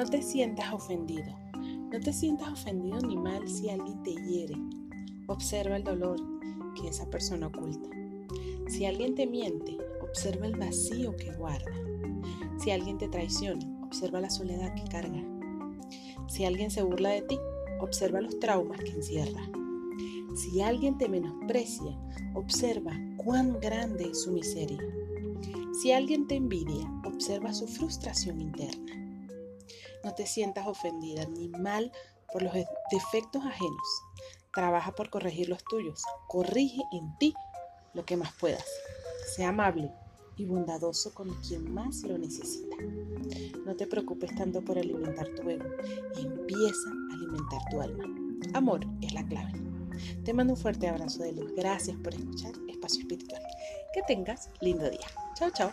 No te sientas ofendido. No te sientas ofendido ni mal si alguien te hiere. Observa el dolor que esa persona oculta. Si alguien te miente, observa el vacío que guarda. Si alguien te traiciona, observa la soledad que carga. Si alguien se burla de ti, observa los traumas que encierra. Si alguien te menosprecia, observa cuán grande es su miseria. Si alguien te envidia, observa su frustración interna. No te sientas ofendida ni mal por los defectos ajenos. Trabaja por corregir los tuyos. Corrige en ti lo que más puedas. Sea amable y bondadoso con quien más lo necesita. No te preocupes tanto por alimentar tu ego. Empieza a alimentar tu alma. Amor es la clave. Te mando un fuerte abrazo de luz. Gracias por escuchar Espacio Espiritual. Que tengas lindo día. Chao, chao.